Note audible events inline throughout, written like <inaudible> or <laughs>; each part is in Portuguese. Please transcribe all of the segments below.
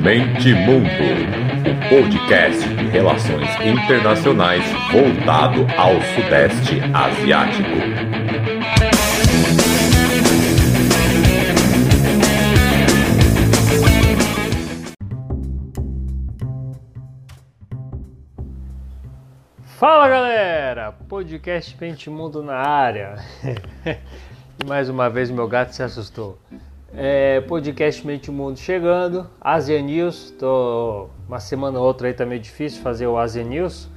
Mente Mundo, o podcast de relações internacionais voltado ao Sudeste Asiático. Fala galera, podcast Mente Mundo na área. <laughs> e mais uma vez meu gato se assustou. É, podcast Mente Mundo chegando, Asia News, tô uma semana ou outra aí tá meio difícil fazer o Asia News,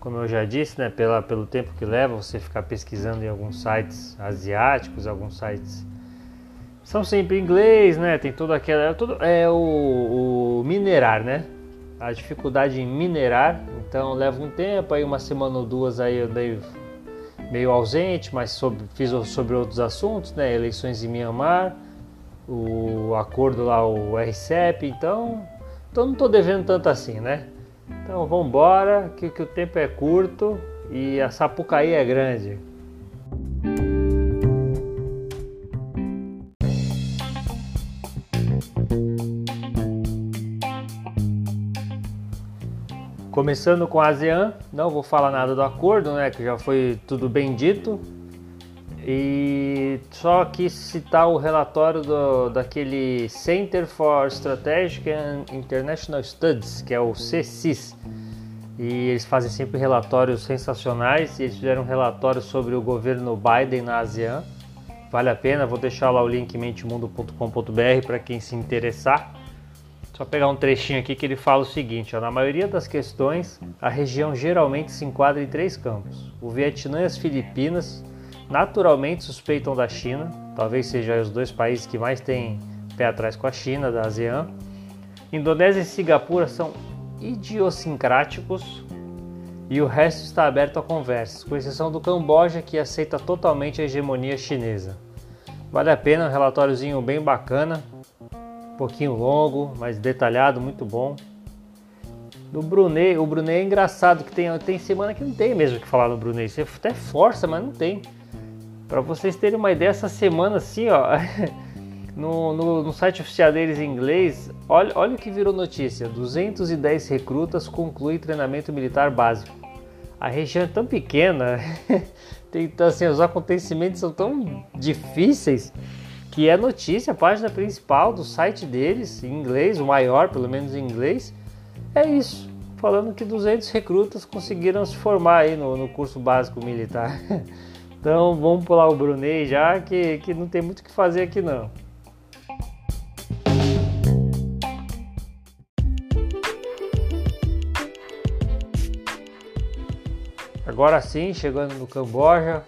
como eu já disse, né, pela, pelo tempo que leva você ficar pesquisando em alguns sites asiáticos, alguns sites são sempre em inglês, né, tem toda aquela, é, tudo, é o, o minerar, né, a dificuldade em minerar, então leva um tempo, aí uma semana ou duas aí eu dei meio ausente, mas sobre, fiz sobre outros assuntos, né, eleições em Myanmar, o acordo lá, o RCEP, então, então não estou devendo tanto assim, né? Então vamos embora, que, que o tempo é curto e a Sapucaí é grande. Começando com a ASEAN, não vou falar nada do acordo, né, que já foi tudo bem dito, e só quis citar o relatório do, daquele Center for Strategic and International Studies, que é o CSIS. E eles fazem sempre relatórios sensacionais e eles fizeram um relatório sobre o governo Biden na ASEAN. Vale a pena, vou deixar lá o link mentemundo.com.br para quem se interessar. Só pegar um trechinho aqui que ele fala o seguinte: ó, na maioria das questões, a região geralmente se enquadra em três campos: o Vietnã e as Filipinas naturalmente suspeitam da China, talvez sejam os dois países que mais têm pé atrás com a China, da ASEAN. Indonésia e Singapura são idiosincráticos e o resto está aberto a conversas, com exceção do Camboja que aceita totalmente a hegemonia chinesa. Vale a pena, um relatóriozinho bem bacana, um pouquinho longo, mas detalhado, muito bom. Do Brunei, o Brunei é engraçado que tem, tem semana que não tem mesmo o que falar no Brunei. Você até força, mas não tem. Para vocês terem uma ideia, essa semana assim, ó, <laughs> no, no, no, site oficial deles em inglês, olha, olha o que virou notícia: 210 recrutas concluem treinamento militar básico. A região é tão pequena, <laughs> tem, então, assim, os acontecimentos são tão difíceis que é notícia, a página principal do site deles, em inglês, o maior, pelo menos em inglês, é isso, falando que 200 recrutas conseguiram se formar aí no, no curso básico militar. <laughs> Então vamos pular o Brunei já, que, que não tem muito o que fazer aqui não. Agora sim, chegando no Camboja,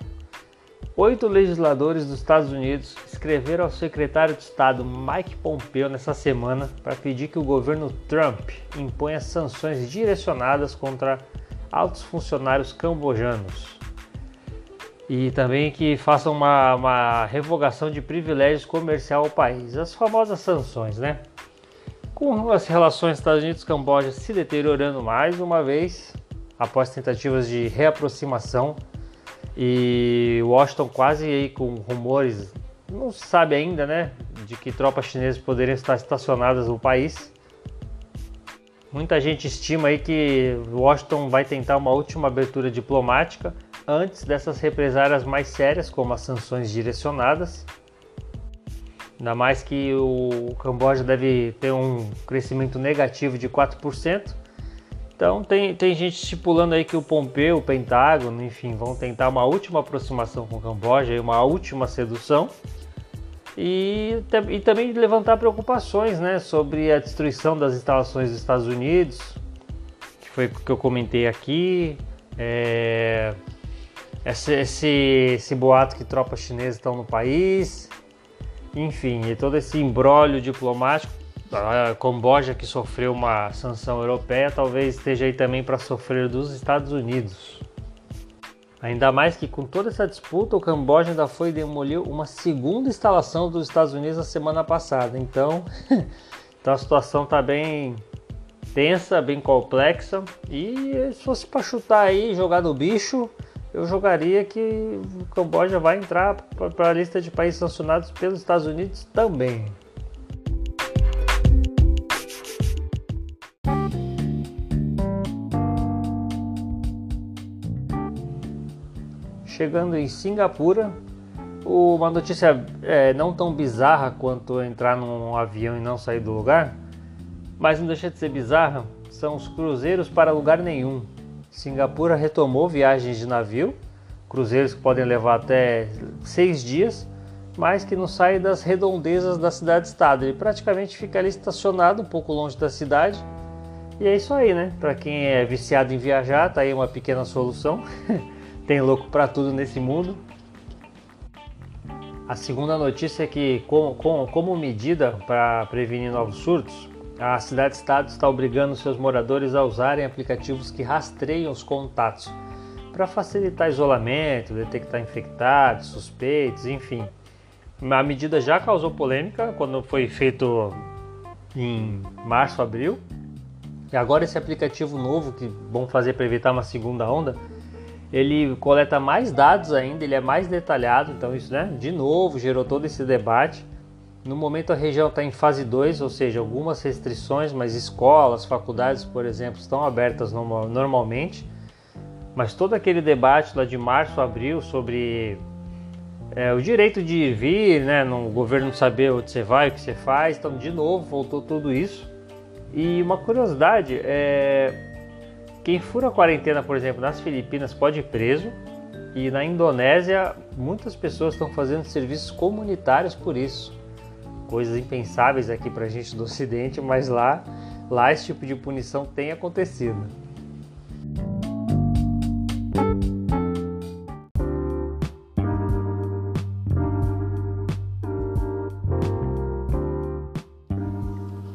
oito legisladores dos Estados Unidos escreveram ao secretário de Estado Mike Pompeo nessa semana para pedir que o governo Trump imponha sanções direcionadas contra altos funcionários cambojanos e também que façam uma, uma revogação de privilégios comercial ao país, as famosas sanções, né? Com as relações Estados Unidos-Camboja se deteriorando mais uma vez, após tentativas de reaproximação, e Washington quase aí com rumores, não se sabe ainda, né, de que tropas chinesas poderiam estar estacionadas no país. Muita gente estima aí que Washington vai tentar uma última abertura diplomática antes dessas represárias mais sérias, como as sanções direcionadas. Ainda mais que o Camboja deve ter um crescimento negativo de 4%. Então tem, tem gente estipulando aí que o Pompeu, o Pentágono, enfim, vão tentar uma última aproximação com o Camboja, uma última sedução. E, e também levantar preocupações né, sobre a destruição das instalações dos Estados Unidos, que foi o que eu comentei aqui. É, esse, esse, esse boato que tropas chinesas estão no país, enfim, e todo esse embrólio diplomático. A Camboja, que sofreu uma sanção europeia, talvez esteja aí também para sofrer dos Estados Unidos. Ainda mais que com toda essa disputa, o Camboja ainda foi demolir uma segunda instalação dos Estados Unidos na semana passada. Então, <laughs> então a situação está bem tensa, bem complexa. E se fosse para chutar aí, jogar no bicho, eu jogaria que o Camboja vai entrar para a lista de países sancionados pelos Estados Unidos também. Chegando em Singapura, uma notícia é, não tão bizarra quanto entrar num avião e não sair do lugar, mas não deixa de ser bizarra, são os cruzeiros para lugar nenhum. Singapura retomou viagens de navio, cruzeiros que podem levar até seis dias, mas que não saem das redondezas da cidade-estado. Ele praticamente fica ali estacionado um pouco longe da cidade. E é isso aí, né? Para quem é viciado em viajar, tá aí uma pequena solução. <laughs> Tem louco para tudo nesse mundo. A segunda notícia é que, como medida para prevenir novos surtos, a cidade-estado está obrigando seus moradores a usarem aplicativos que rastreiam os contatos para facilitar isolamento, detectar infectados, suspeitos, enfim. A medida já causou polêmica quando foi feito em março, abril. E agora esse aplicativo novo que vão fazer para evitar uma segunda onda, ele coleta mais dados ainda, ele é mais detalhado, então isso, né, de novo gerou todo esse debate. No momento a região está em fase 2, ou seja, algumas restrições, mas escolas, faculdades, por exemplo, estão abertas normalmente. Mas todo aquele debate lá de março, abril sobre é, o direito de vir, né, no governo saber onde você vai, o que você faz, então de novo voltou tudo isso. E uma curiosidade é quem fura a quarentena, por exemplo, nas Filipinas pode ir preso. E na Indonésia, muitas pessoas estão fazendo serviços comunitários por isso coisas impensáveis aqui para gente do Ocidente, mas lá, lá esse tipo de punição tem acontecido.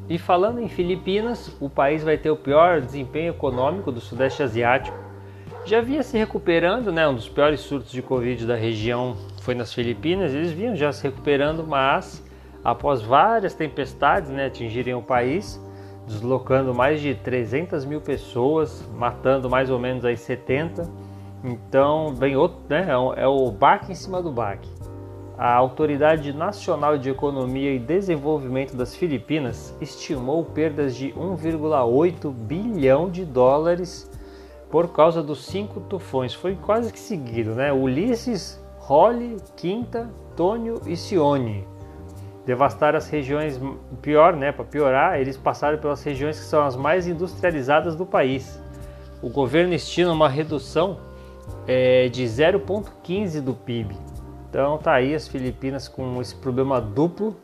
E falando em Filipinas, o país vai ter o pior desempenho econômico do Sudeste Asiático. Já vinha se recuperando, né? Um dos piores surtos de Covid da região foi nas Filipinas. Eles vinham já se recuperando, mas após várias tempestades né, atingirem o país, deslocando mais de 300 mil pessoas, matando mais ou menos aí 70. Então, vem outro, né, é, é o baque em cima do baque. A Autoridade Nacional de Economia e Desenvolvimento das Filipinas estimou perdas de 1,8 bilhão de dólares por causa dos cinco tufões. Foi quase que seguido, né? Ulisses, Holly, Quinta, Tônio e Sione devastaram as regiões pior, né, para piorar, eles passaram pelas regiões que são as mais industrializadas do país. O governo estima uma redução é, de 0,15 do PIB. Então tá aí as Filipinas com esse problema duplo.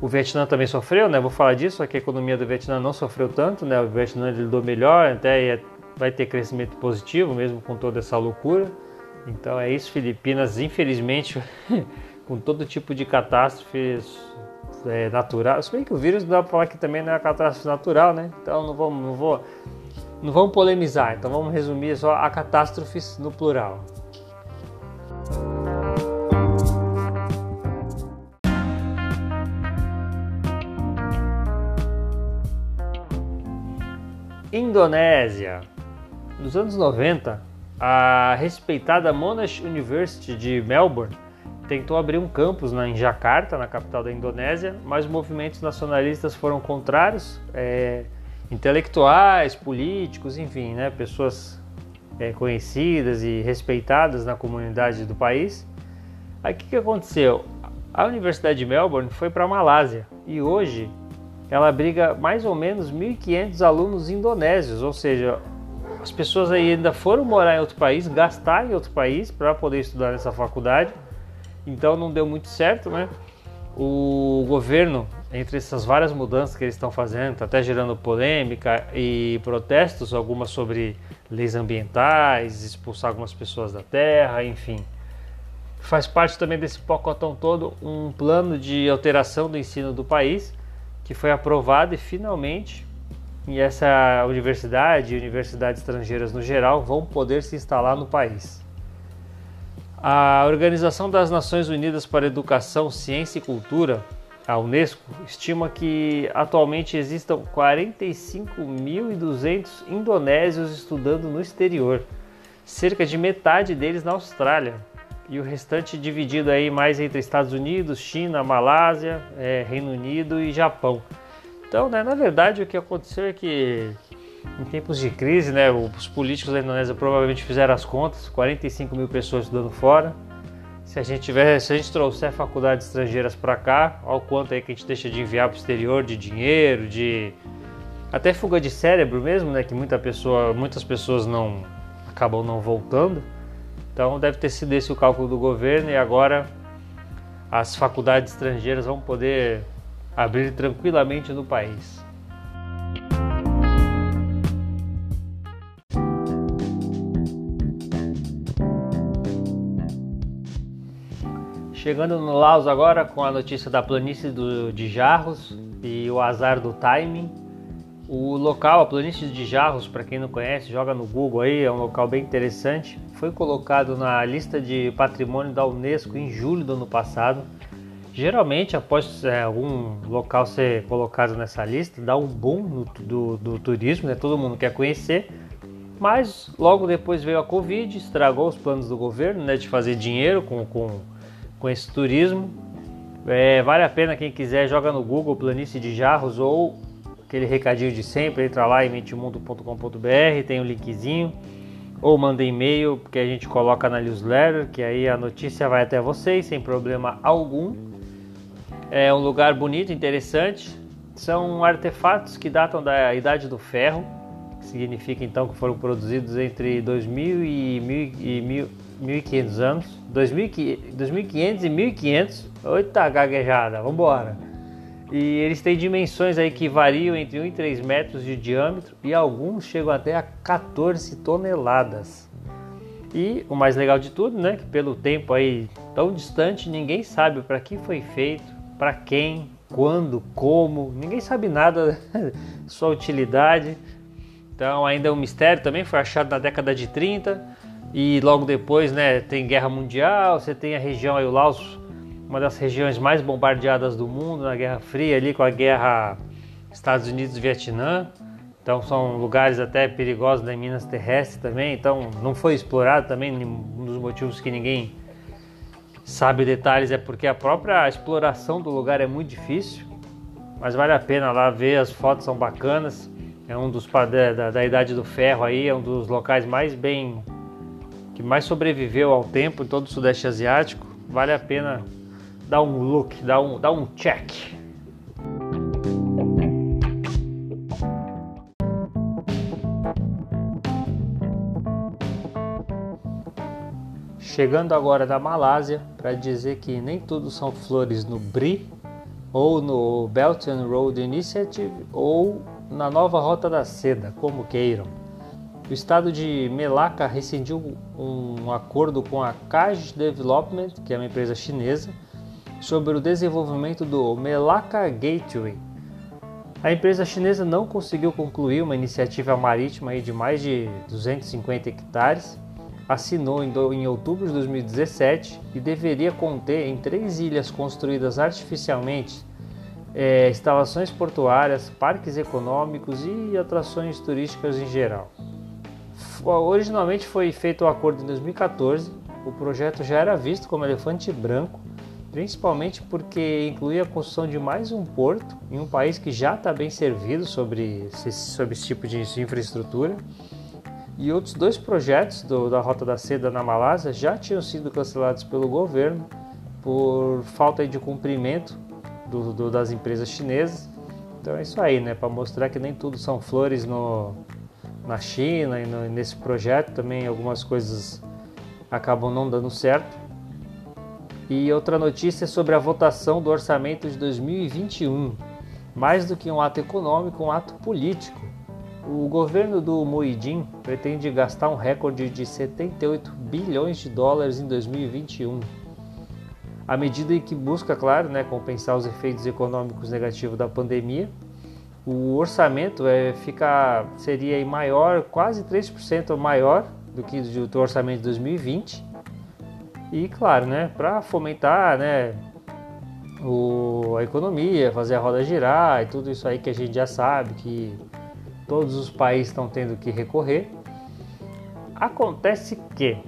O Vietnã também sofreu, né? Vou falar disso, só que a economia do Vietnã não sofreu tanto, né? O Vietnã lidou melhor, até vai ter crescimento positivo mesmo com toda essa loucura. Então é isso, Filipinas, infelizmente <laughs> com todo tipo de catástrofes é, naturais. Se bem que o vírus dá para falar que também não é catástrofe natural, né? Então não vamos, não vou, não vamos polemizar. Então vamos resumir só a catástrofes no plural. Indonésia. Nos anos 90, a respeitada Monash University de Melbourne tentou abrir um campus na, em Jakarta, na capital da Indonésia, mas movimentos nacionalistas foram contrários, é, intelectuais, políticos, enfim, né, pessoas é, conhecidas e respeitadas na comunidade do país. Aí o que, que aconteceu? A Universidade de Melbourne foi para a Malásia e hoje ela abriga mais ou menos 1.500 alunos indonésios, ou seja, as pessoas ainda foram morar em outro país, gastar em outro país para poder estudar nessa faculdade então não deu muito certo, né? O governo, entre essas várias mudanças que eles estão fazendo, está até gerando polêmica e protestos, algumas sobre leis ambientais, expulsar algumas pessoas da terra, enfim. Faz parte também desse pacotão todo um plano de alteração do ensino do país que foi aprovado e finalmente e essa universidade e universidades estrangeiras no geral vão poder se instalar no país. A Organização das Nações Unidas para Educação, Ciência e Cultura, a Unesco, estima que atualmente existam 45.200 indonésios estudando no exterior, cerca de metade deles na Austrália, e o restante dividido aí mais entre Estados Unidos, China, Malásia, é, Reino Unido e Japão. Então, né, na verdade, o que aconteceu é que Em tempos de crise, né, os políticos da Indonésia provavelmente fizeram as contas, 45 mil pessoas estudando fora. Se a gente tiver, se a gente trouxer faculdades estrangeiras para cá, olha o quanto aí que a gente deixa de enviar para o exterior de dinheiro, de até fuga de cérebro mesmo, né, que muita pessoa, muitas pessoas não acabam não voltando. Então deve ter sido esse o cálculo do governo e agora as faculdades estrangeiras vão poder abrir tranquilamente no país. Chegando no Laos agora com a notícia da planície do, de Jarros e o azar do timing. O local, a planície de Jarros, para quem não conhece, joga no Google aí, é um local bem interessante. Foi colocado na lista de patrimônio da Unesco em julho do ano passado. Geralmente, após é, algum local ser colocado nessa lista, dá um boom no, do, do turismo, né? todo mundo quer conhecer. Mas logo depois veio a Covid, estragou os planos do governo né, de fazer dinheiro com, com com esse turismo. É, vale a pena quem quiser, joga no Google Planície de Jarros ou aquele recadinho de sempre, entra lá em mentimundo.com.br, tem o um linkzinho, ou manda e-mail que a gente coloca na newsletter, que aí a notícia vai até vocês sem problema algum. É um lugar bonito, interessante. São artefatos que datam da Idade do Ferro, que significa então que foram produzidos entre 2000 e 1000 1.500 anos, 2.500 e 1.500. Eita gaguejada, vambora. E eles têm dimensões aí que variam entre 1 e 3 metros de diâmetro e alguns chegam até a 14 toneladas. E o mais legal de tudo, né, que pelo tempo aí tão distante, ninguém sabe para que foi feito, para quem, quando, como, ninguém sabe nada <laughs> sua utilidade. Então ainda é um mistério também, foi achado na década de 30 e logo depois, né, tem guerra mundial, você tem a região aí, o Laos, uma das regiões mais bombardeadas do mundo na Guerra Fria, ali com a guerra Estados Unidos-Vietnã. Então são lugares até perigosos da Minas terrestres também. Então não foi explorado também. Um dos motivos que ninguém sabe detalhes é porque a própria exploração do lugar é muito difícil. Mas vale a pena lá ver, as fotos são bacanas. É um dos da, da Idade do Ferro aí, é um dos locais mais bem que mais sobreviveu ao tempo em todo o Sudeste Asiático, vale a pena dar um look, dar um, dar um check. Chegando agora da Malásia para dizer que nem tudo são flores no BRI ou no Belt and Road Initiative ou na nova Rota da Seda, como queiram. O estado de Melaka rescindiu um acordo com a Kaj Development, que é uma empresa chinesa, sobre o desenvolvimento do Melaka Gateway. A empresa chinesa não conseguiu concluir uma iniciativa marítima de mais de 250 hectares, assinou em outubro de 2017 e deveria conter em três ilhas construídas artificialmente é, instalações portuárias, parques econômicos e atrações turísticas em geral. Originalmente foi feito o acordo em 2014. O projeto já era visto como elefante branco, principalmente porque incluía a construção de mais um porto em um país que já está bem servido sobre esse, sobre esse tipo de infraestrutura. E outros dois projetos do, da Rota da Seda na Malásia já tinham sido cancelados pelo governo por falta de cumprimento do, do, das empresas chinesas. Então é isso aí, né? Para mostrar que nem tudo são flores no, na China e no, nesse projeto também algumas coisas acabam não dando certo. E outra notícia é sobre a votação do orçamento de 2021. Mais do que um ato econômico, um ato político. O governo do Moidin pretende gastar um recorde de 78 bilhões de dólares em 2021. A medida em que busca, claro, né, compensar os efeitos econômicos negativos da pandemia o orçamento é, fica, seria maior, quase 3% maior do que do orçamento de 2020. E claro, né, para fomentar né, o, a economia, fazer a roda girar e tudo isso aí que a gente já sabe que todos os países estão tendo que recorrer. Acontece que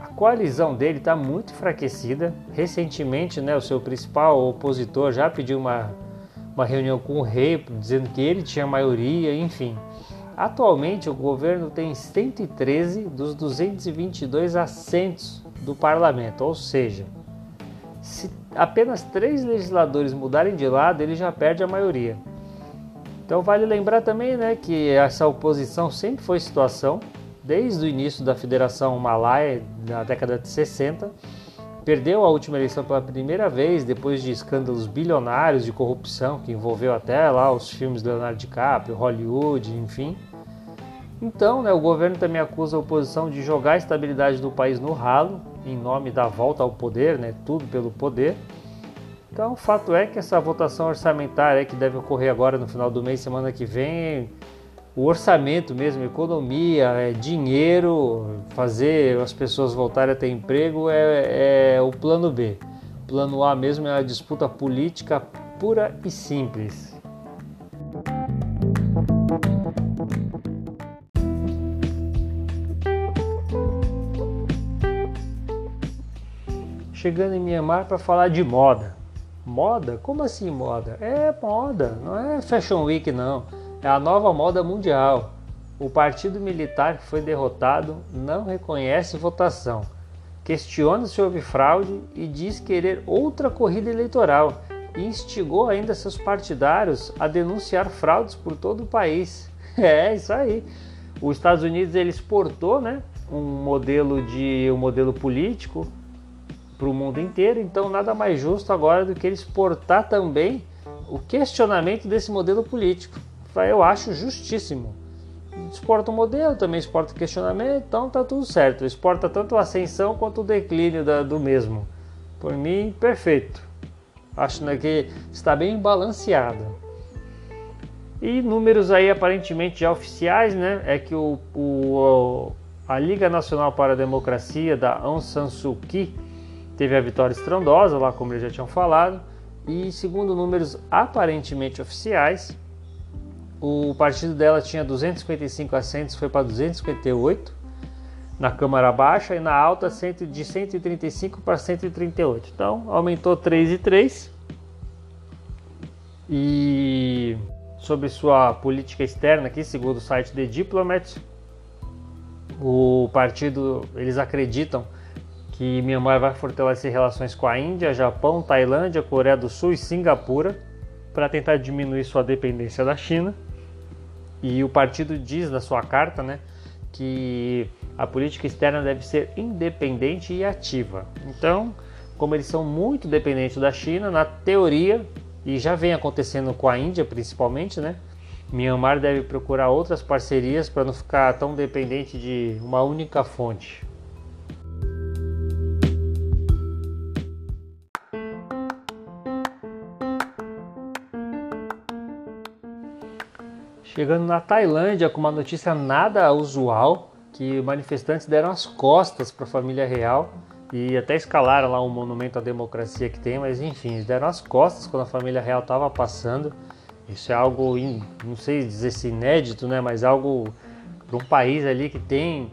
a coalizão dele está muito enfraquecida. Recentemente, né, o seu principal opositor já pediu uma uma reunião com o rei, dizendo que ele tinha maioria, enfim. Atualmente, o governo tem 113 dos 222 assentos do parlamento, ou seja, se apenas três legisladores mudarem de lado, ele já perde a maioria. Então vale lembrar também né, que essa oposição sempre foi situação, desde o início da Federação Malaya, na década de 60, perdeu a última eleição pela primeira vez depois de escândalos bilionários de corrupção que envolveu até lá os filmes de Leonardo DiCaprio, Hollywood, enfim. Então, né, o governo também acusa a oposição de jogar a estabilidade do país no ralo, em nome da volta ao poder, né, tudo pelo poder. Então, o fato é que essa votação orçamentária que deve ocorrer agora no final do mês, semana que vem, o orçamento mesmo, economia, é dinheiro, fazer as pessoas voltarem a ter emprego é, é o plano B. Plano A mesmo é a disputa política pura e simples. chegando em Mianmar para falar de moda. Moda? Como assim moda? É moda, não é Fashion Week não. É a nova moda mundial. O partido militar que foi derrotado não reconhece votação, questiona se houve fraude e diz querer outra corrida eleitoral e instigou ainda seus partidários a denunciar fraudes por todo o país. <laughs> É isso aí. Os Estados Unidos ele exportou, né, um modelo de um modelo político para o mundo inteiro, então nada mais justo agora do que ele exportar também o questionamento desse modelo político. Eu acho justíssimo. Exporta o modelo, também exporta o questionamento, então tá tudo certo. Exporta tanto a ascensão quanto o declínio da, do mesmo. Por mim, perfeito. Acho né, que está bem balanceado. E números aí aparentemente já oficiais, né? É que o, o, a Liga Nacional para a Democracia da Aung San Suu Kyi teve a vitória estrondosa, lá como eles já tinham falado, e segundo números aparentemente oficiais, o partido dela tinha 255 assentos, foi para 258 na Câmara Baixa e na alta de 135 para 138. Então aumentou 3 e 3. E sobre sua política externa aqui, segundo o site The Diplomat, o partido, eles acreditam que Myanmar vai fortalecer relações com a Índia, Japão, Tailândia, Coreia do Sul e Singapura para tentar diminuir sua dependência da China. E o partido diz na sua carta, né, que a política externa deve ser independente e ativa. Então, como eles são muito dependentes da China, na teoria, e já vem acontecendo com a Índia principalmente, né? Myanmar deve procurar outras parcerias para não ficar tão dependente de uma única fonte. Chegando na Tailândia com uma notícia nada usual, que manifestantes deram as costas para a família real e até escalaram lá um monumento à democracia que tem, mas enfim, deram as costas quando a família real estava passando. Isso é algo, não sei dizer se inédito, né, mas algo para um país ali que tem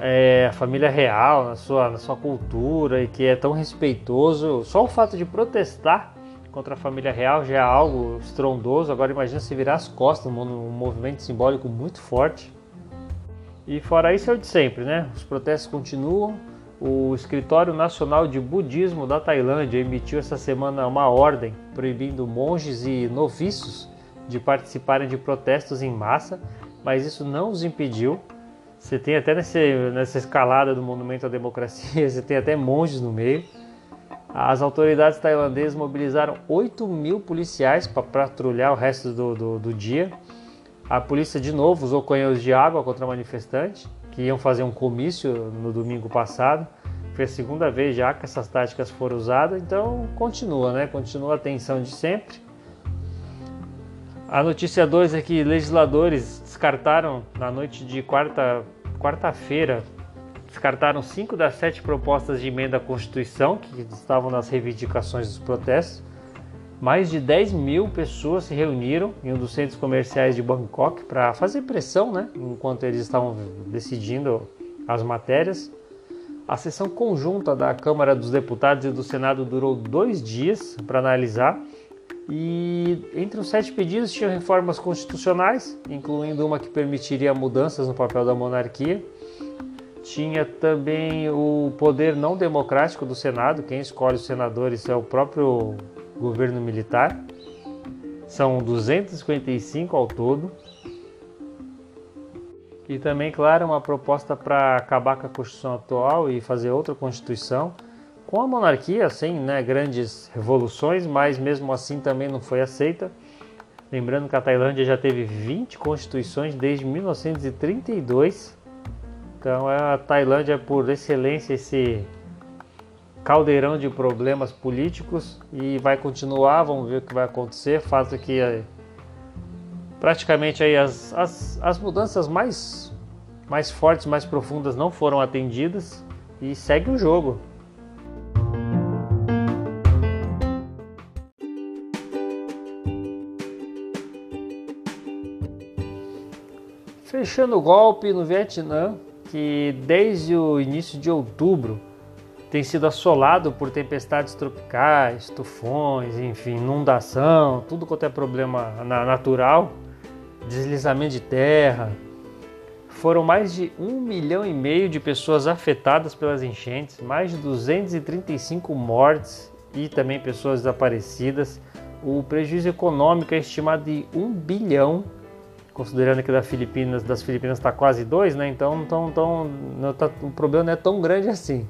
é, a família real na sua, na sua cultura e que é tão respeitoso. Só o fato de protestar contra a família real já é algo estrondoso. Agora imagina se virar as costas, um movimento simbólico muito forte. E fora isso é o de sempre, né? Os protestos continuam. O Escritório Nacional de Budismo da Tailândia emitiu essa semana uma ordem proibindo monges e noviços de participarem de protestos em massa, mas isso não os impediu. Você tem até nesse, nessa escalada do Monumento à Democracia, <laughs> você tem até monges no meio. As autoridades tailandesas mobilizaram 8 mil policiais para patrulhar o resto do, do, do, dia. A polícia de novo usou canhões de água contra manifestantes que iam fazer um comício no domingo passado. Foi a segunda vez já que essas táticas foram usadas, então continua, né? Continua a tensão de sempre. A notícia 2 é que legisladores descartaram na noite de quarta, quarta-feira descartaram cinco das sete propostas de emenda à Constituição que estavam nas reivindicações dos protestos. Mais de 10 mil pessoas se reuniram em um dos centros comerciais de Bangkok para fazer pressão, né, enquanto eles estavam decidindo as matérias. A sessão conjunta da Câmara dos Deputados e do Senado durou dois dias para analisar. E entre os sete pedidos tinham reformas constitucionais, incluindo uma que permitiria mudanças no papel da monarquia. Tinha também o poder não democrático do Senado, quem escolhe os senadores é o próprio governo militar. São 255 ao todo. E também, claro, uma proposta para acabar com a Constituição atual e fazer outra Constituição com a monarquia, sem né, grandes revoluções, mas mesmo assim também não foi aceita. Lembrando que a Tailândia já teve 20 constituições desde 1932. Então é a Tailândia por excelência esse caldeirão de problemas políticos e vai continuar, vamos ver o que vai acontecer. Fato que é, praticamente aí as, as, as mudanças mais, mais fortes, mais profundas não foram atendidas e segue o jogo. Fechando o golpe no Vietnã, que desde o início de outubro tem sido assolado por tempestades tropicais, tufões, enfim, inundação, tudo quanto é problema natural, deslizamento de terra. Foram mais de um milhão e meio de pessoas afetadas pelas enchentes, mais de 235 mortes e também pessoas desaparecidas. O prejuízo econômico é estimado de 1 bilhão considerando que da Filipinas, das Filipinas está quase 2, né? Então, então, então tá, o problema não é tão grande assim.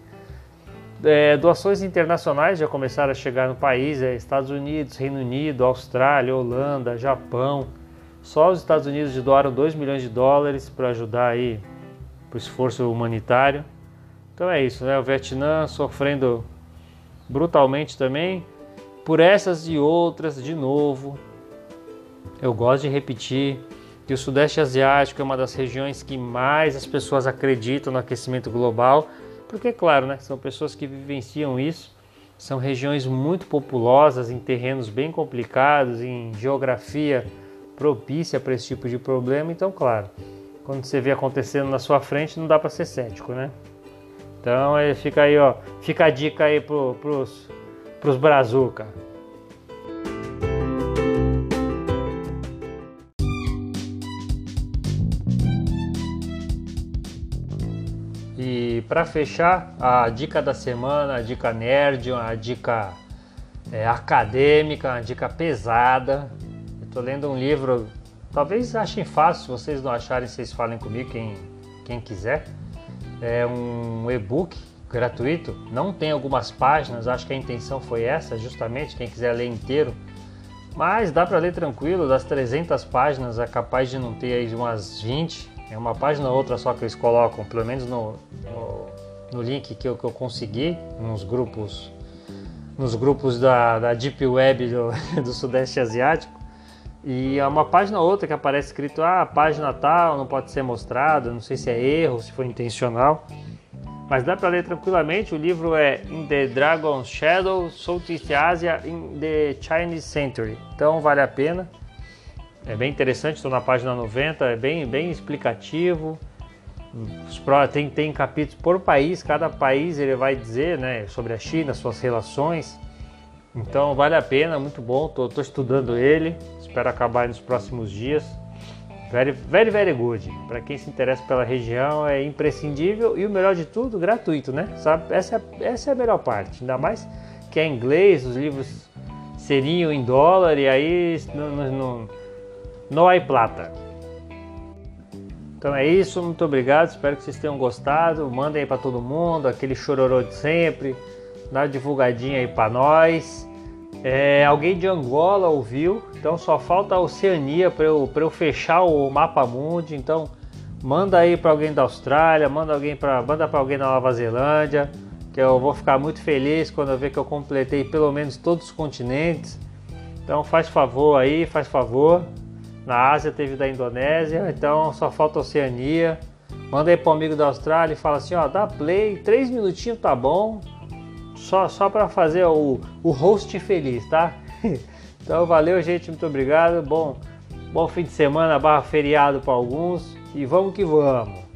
É, doações internacionais já começaram a chegar no país, é, Estados Unidos, Reino Unido, Austrália, Holanda, Japão. Só os Estados Unidos doaram 2 milhões de dólares para ajudar aí o esforço humanitário. Então é isso, né? O Vietnã sofrendo brutalmente também. Por essas e outras, de novo, eu gosto de repetir, que o Sudeste Asiático é uma das regiões que mais as pessoas acreditam no aquecimento global, porque, claro, né, são pessoas que vivenciam isso, são regiões muito populosas, em terrenos bem complicados, em geografia propícia para esse tipo de problema, então, claro, quando você vê acontecendo na sua frente, não dá para ser cético, né? Então, fica aí, ó, fica a dica aí pros, pros brazuca. Para fechar, a dica da semana, a dica nerd, a dica é, acadêmica, a dica pesada. Estou lendo um livro, talvez achem fácil, se vocês não acharem, vocês falem comigo, quem, quem quiser. É um e-book gratuito, não tem algumas páginas, acho que a intenção foi essa, justamente, quem quiser ler inteiro. Mas dá para ler tranquilo, das 300 páginas é capaz de não ter aí umas 20, é uma página ou outra só que eles colocam, pelo menos no, no, no link que eu, que eu consegui, nos grupos nos grupos da, da Deep Web do, <laughs> do Sudeste Asiático. E é uma página ou outra que aparece escrito, ah, página tal não pode ser mostrada, não sei se é erro, se foi intencional. Mas dá para ler tranquilamente, o livro é In the Dragon's Shadow, Southeast Asia in the Chinese Century. Então vale a pena. É bem interessante, estou na página 90, é bem, bem explicativo. Tem, tem capítulos por país, cada país ele vai dizer né, sobre a China, suas relações. Então vale a pena, muito bom. Estou estudando ele, espero acabar nos próximos dias. Very, very, very good. Para quem se interessa pela região é imprescindível e o melhor de tudo, gratuito, né? Sabe? Essa, é, essa é a melhor parte. Ainda mais que é inglês, os livros seriam em dólar e aí não, não, no hay plata. Então é isso, muito obrigado, espero que vocês tenham gostado. Mandem aí para todo mundo, aquele chororô de sempre, dá uma divulgadinha aí para nós. É, alguém de Angola ouviu, então só falta a Oceania para eu, eu fechar o mapa mundi. Então manda aí para alguém da Austrália, manda alguém para manda para alguém da Nova Zelândia, que eu vou ficar muito feliz quando eu ver que eu completei pelo menos todos os continentes. Então faz favor aí, faz favor. Na Ásia teve da Indonésia, então só falta Oceania. Manda aí pro amigo da Austrália e fala assim, ó, dá play, três minutinhos tá bom. Só, só para fazer o, o host feliz, tá? <laughs> então valeu, gente, muito obrigado. Bom, bom fim de semana, barra feriado para alguns e vamos que vamos.